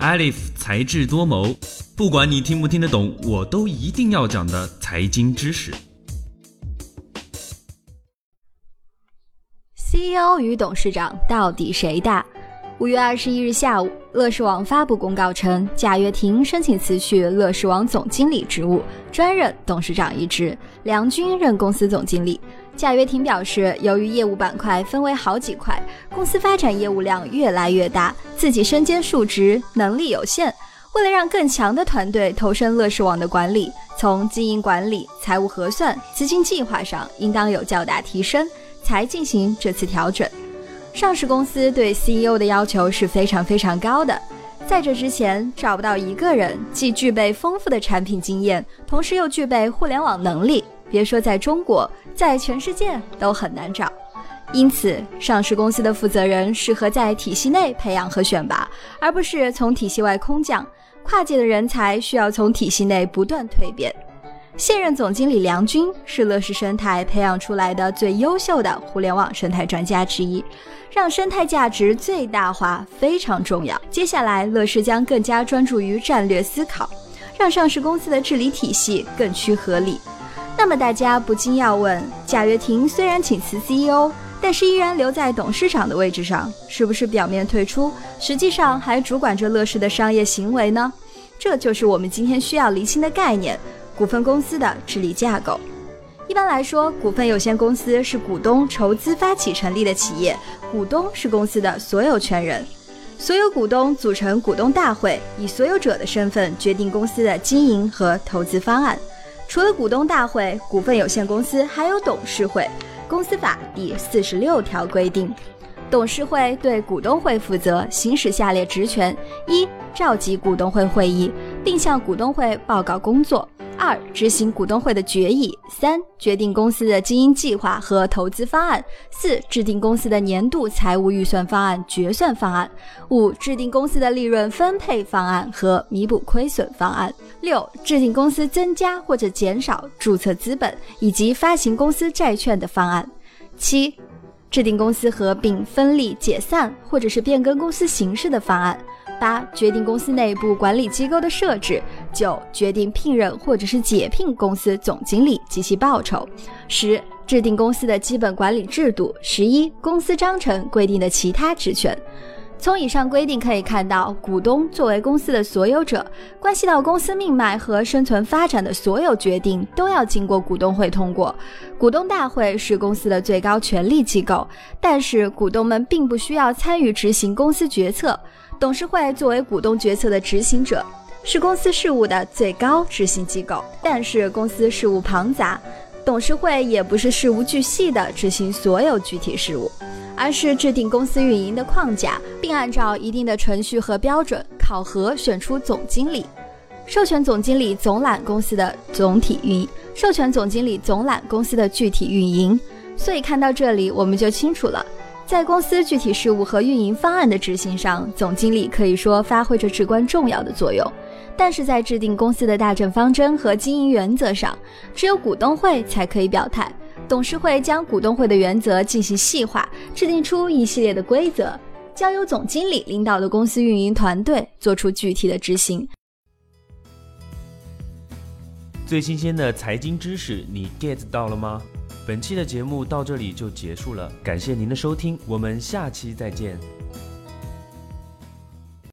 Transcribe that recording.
Alif 才智多谋，不管你听不听得懂，我都一定要讲的财经知识。CEO 与董事长到底谁大？五月二十一日下午，乐视网发布公告称，贾跃亭申请辞去乐视网总经理职务，专任董事长一职，梁军任公司总经理。贾跃亭表示，由于业务板块分为好几块，公司发展业务量越来越大，自己身兼数职，能力有限。为了让更强的团队投身乐视网的管理，从经营管理、财务核算、资金计划上，应当有较大提升，才进行这次调整。上市公司对 CEO 的要求是非常非常高的，在这之前找不到一个人既具备丰富的产品经验，同时又具备互联网能力，别说在中国，在全世界都很难找。因此，上市公司的负责人适合在体系内培养和选拔，而不是从体系外空降。跨界的人才需要从体系内不断蜕变。现任总经理梁军是乐视生态培养出来的最优秀的互联网生态专家之一。让生态价值最大化非常重要。接下来，乐视将更加专注于战略思考，让上市公司的治理体系更趋合理。那么，大家不禁要问：贾跃亭虽然请辞 CEO，但是依然留在董事长的位置上，是不是表面退出，实际上还主管着乐视的商业行为呢？这就是我们今天需要厘清的概念——股份公司的治理架构。一般来说，股份有限公司是股东筹资发起成立的企业，股东是公司的所有权人，所有股东组成股东大会，以所有者的身份决定公司的经营和投资方案。除了股东大会，股份有限公司还有董事会。公司法第四十六条规定，董事会对股东会负责，行使下列职权：一、召集股东会会议，并向股东会报告工作。二、执行股东会的决议；三、决定公司的经营计划和投资方案；四、制定公司的年度财务预算方案、决算方案；五、制定公司的利润分配方案和弥补亏损方案；六、制定公司增加或者减少注册资本以及发行公司债券的方案；七、制定公司合并、分立、解散或者是变更公司形式的方案。八、决定公司内部管理机构的设置；九、决定聘任或者是解聘公司总经理及其报酬；十、制定公司的基本管理制度；十一、公司章程规定的其他职权。从以上规定可以看到，股东作为公司的所有者，关系到公司命脉和生存发展的所有决定都要经过股东会通过。股东大会是公司的最高权力机构，但是股东们并不需要参与执行公司决策。董事会作为股东决策的执行者，是公司事务的最高执行机构。但是公司事务庞杂，董事会也不是事无巨细的执行所有具体事务，而是制定公司运营的框架，并按照一定的程序和标准考核选出总经理，授权总经理总揽公司的总体运营，授权总经理总揽公司的具体运营。所以看到这里，我们就清楚了。在公司具体事务和运营方案的执行上，总经理可以说发挥着至关重要的作用。但是在制定公司的大政方针和经营原则上，只有股东会才可以表态。董事会将股东会的原则进行细化，制定出一系列的规则，交由总经理领导的公司运营团队做出具体的执行。最新鲜的财经知识，你 get 到了吗？本期的节目到这里就结束了，感谢您的收听，我们下期再见。